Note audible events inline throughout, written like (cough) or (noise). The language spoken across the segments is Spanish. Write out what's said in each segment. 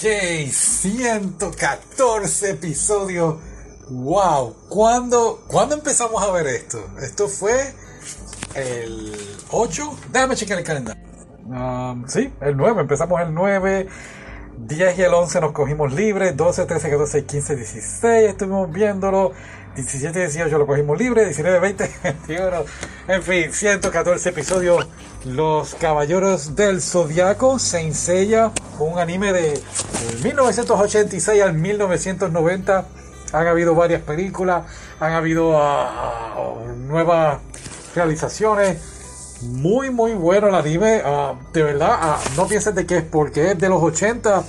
Ok, 114 episodios. Wow, ¿cuándo, ¿cuándo empezamos a ver esto? Esto fue el 8. Déjame checar el calendario. Um, sí, el 9. Empezamos el 9. 10 y el 11 nos cogimos libres. 12, 13, 14, 15, 16. Estuvimos viéndolo. 17 y 18 lo cogimos libre. 19, 20, 21. En fin, 114 episodios. Los Caballeros del Zodiaco. se Seiya. Un anime de 1986 al 1990. Han habido varias películas. Han habido uh, nuevas realizaciones muy muy bueno el anime. Ah, de verdad, ah, no pienses de que es porque es de los 80.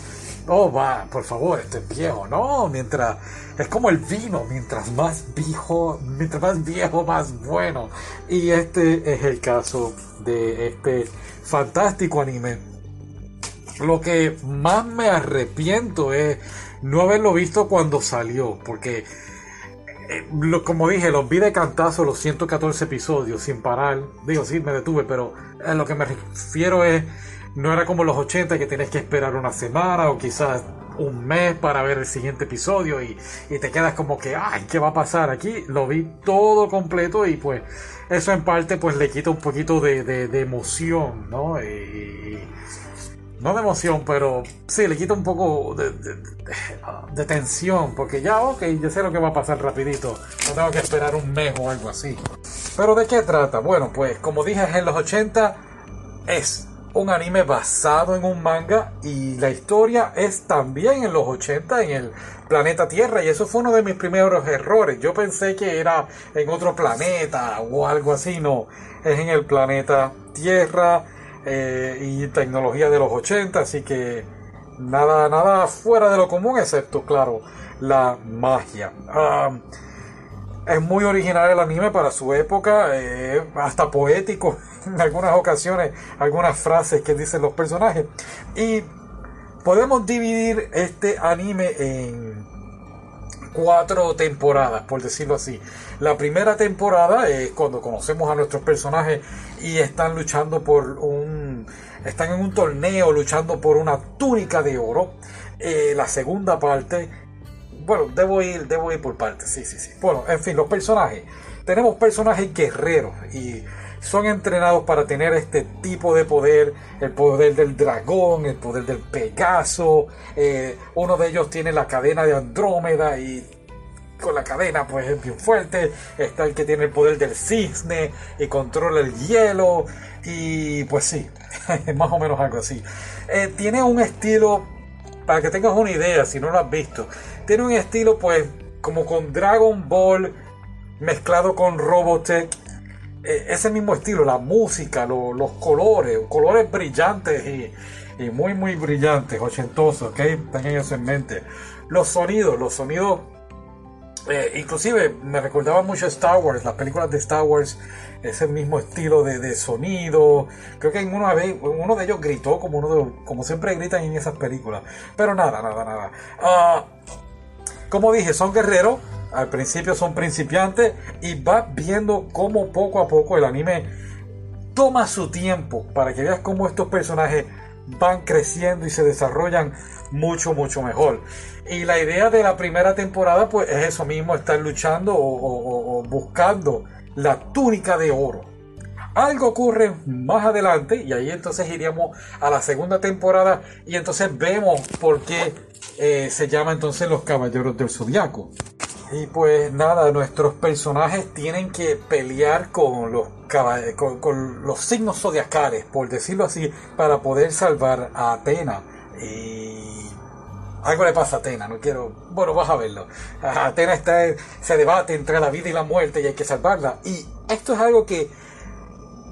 Oh, va, por favor, este es viejo. No, mientras. Es como el vino, mientras más viejo, mientras más viejo, más bueno. Y este es el caso de este fantástico anime. Lo que más me arrepiento es no haberlo visto cuando salió, porque eh, como dije, los vi de cantazo los 114 episodios sin parar. Digo, sí, me detuve, pero a lo que me refiero es, no era como los 80 que tienes que esperar una semana o quizás un mes para ver el siguiente episodio y, te quedas como que, ay, ¿qué va a pasar aquí? Lo vi todo completo y pues eso en parte pues le quita un poquito de, emoción, ¿no? No de emoción, pero sí, le quita un poco de, tensión, porque ya, ok, yo sé lo que va a pasar rapidito, no tengo que esperar un mes o algo así. Pero ¿de qué trata? Bueno, pues como dije, en los 80 es un anime basado en un manga y la historia es también en los 80 en el planeta Tierra y eso fue uno de mis primeros errores. Yo pensé que era en otro planeta o algo así, no, es en el planeta Tierra eh, y tecnología de los 80, así que nada, nada fuera de lo común, excepto, claro, la magia. es muy original el anime para su época, eh, hasta poético (laughs) en algunas ocasiones, algunas frases que dicen los personajes. Y podemos dividir este anime en cuatro temporadas, por decirlo así. La primera temporada es cuando conocemos a nuestros personajes y están luchando por un... están en un torneo luchando por una túnica de oro. Eh, la segunda parte... Bueno, debo ir, debo ir por partes, sí, sí, sí. Bueno, en fin, los personajes. Tenemos personajes guerreros y son entrenados para tener este tipo de poder, el poder del dragón, el poder del Pegaso, eh, uno de ellos tiene la cadena de Andrómeda y con la cadena pues es bien fuerte, está el que tiene el poder del cisne y controla el hielo y pues sí, (laughs) más o menos algo así. Eh, tiene un estilo, para que tengas una idea si no lo has visto, tiene un estilo pues como con Dragon Ball mezclado con Robotech ese mismo estilo, la música, los colores, colores brillantes y, muy, muy brillantes, ochentosos, ¿ok? Tengan eso en mente. Los sonidos, los sonidos, eh, inclusive me recordaba mucho Star Wars, las películas de Star Wars, ese mismo estilo de, sonido. Creo que en vez, uno de ellos gritó como uno de como siempre gritan en esas películas. Pero nada, nada, nada. Ah, como dije, son guerreros al principio son principiantes y va viendo cómo poco a poco el anime toma su tiempo para que veas cómo estos personajes van creciendo y se desarrollan mucho, mucho mejor. Y la idea de la primera temporada, pues es eso mismo, estar luchando o, buscando la túnica de oro. Algo ocurre más adelante y ahí entonces iríamos a la segunda temporada y entonces vemos por qué eh, se llama entonces los Caballeros del Zodiaco. Y pues nada, nuestros personajes tienen que pelear con los, los signos zodiacales, por decirlo así, para poder salvar a Atena. Y algo le pasa a Atena, no quiero. Bueno, vas a verlo. Atena está, se debate entre la vida y la muerte y hay que salvarla. Y esto es algo que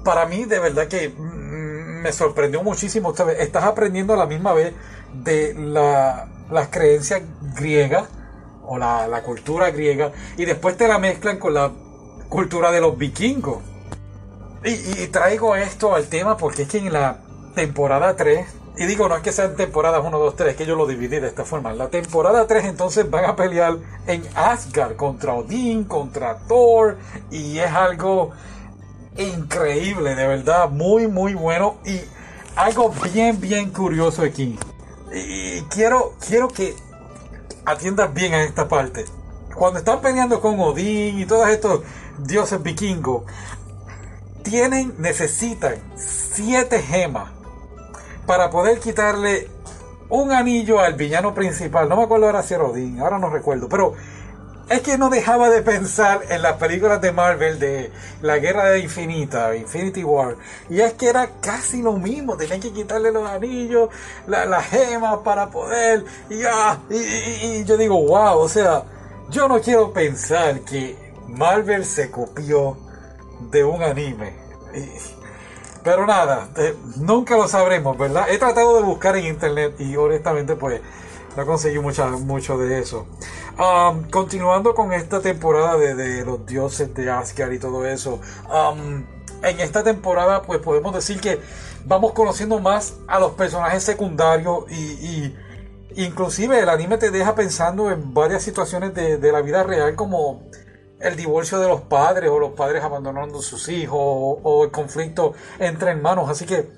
para mí de verdad que mm, me sorprendió muchísimo. Estás aprendiendo a la misma vez de la, las creencias griegas o la, cultura griega y después te la mezclan con la cultura de los vikingos. Y, traigo esto al tema porque es que en la temporada 3, y digo, no es que sean temporadas 1, 2, 3, que yo lo dividí de esta forma. La temporada 3 entonces van a pelear en Asgard contra Odín, contra Thor, y es algo increíble, de verdad, muy, muy bueno. Y algo bien, bien curioso aquí. Y quiero, quiero que atiendas bien a esta parte. Cuando están peleando con Odín y todos estos dioses vikingos, tienen, necesitan siete gemas para poder quitarle un anillo al villano principal. No me acuerdo ahora si era Odín, ahora no recuerdo, pero es que no dejaba de pensar en las películas de Marvel de la Guerra de Infinita, Infinity War. Y es que era casi lo mismo, tenían que quitarle los anillos, las gemas para poder. Y, ah, yo digo, wow, o sea, yo no quiero pensar que Marvel se copió de un anime. pero nada, eh, nunca lo sabremos, ¿verdad? He tratado de buscar en internet y honestamente pues no conseguí mucho de eso. Continuando con esta temporada de, los dioses de Asgard y todo eso. En esta temporada, pues podemos decir que vamos conociendo más a los personajes secundarios y, inclusive el anime te deja pensando en varias situaciones de, la vida real como el divorcio de los padres o los padres abandonando a sus hijos o el conflicto entre hermanos. Así que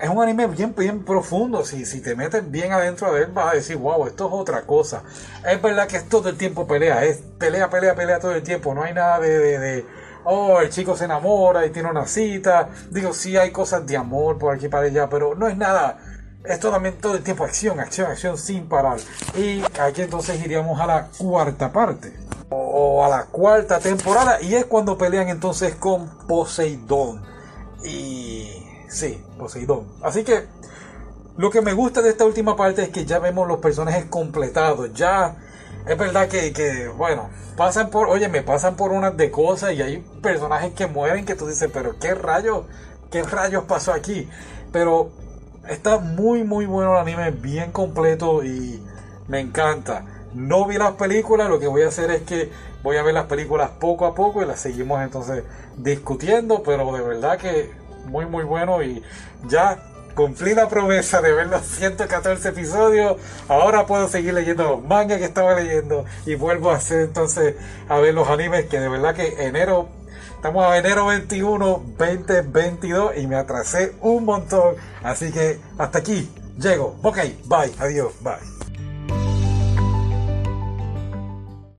es un anime bien, bien profundo. Si, si te metes bien adentro de él, vas a decir, wow, esto es otra cosa. Es verdad que es todo el tiempo pelea, es pelea, pelea, pelea todo el tiempo. No hay nada de, de, oh, el chico se enamora y tiene una cita. Digo, sí hay cosas de amor por aquí para allá, pero no es nada. Es también todo el tiempo acción, acción, acción sin parar. Y aquí entonces iríamos a la cuarta parte. O, a la cuarta temporada. Y es cuando pelean entonces con Poseidón. Y Sí, Poseidón. Así que lo que me gusta de esta última parte es que ya vemos los personajes completados. Ya es verdad que, bueno, pasan por, oye, me pasan por unas de cosas y hay personajes que mueren que tú dices, pero qué rayos, qué rayos pasó aquí. Pero está muy, muy bueno el anime, bien completo y me encanta. No vi las películas, lo que voy a hacer es que voy a ver las películas poco a poco y las seguimos entonces discutiendo, pero de verdad que muy muy bueno y ya cumplí la promesa de ver los 114 episodios. Ahora puedo seguir leyendo los mangas que estaba leyendo y vuelvo a hacer entonces a ver los animes que de verdad que enero, estamos a enero 21, 2022 y me atrasé un montón. Así que hasta aquí llego. Ok, bye, adiós, bye.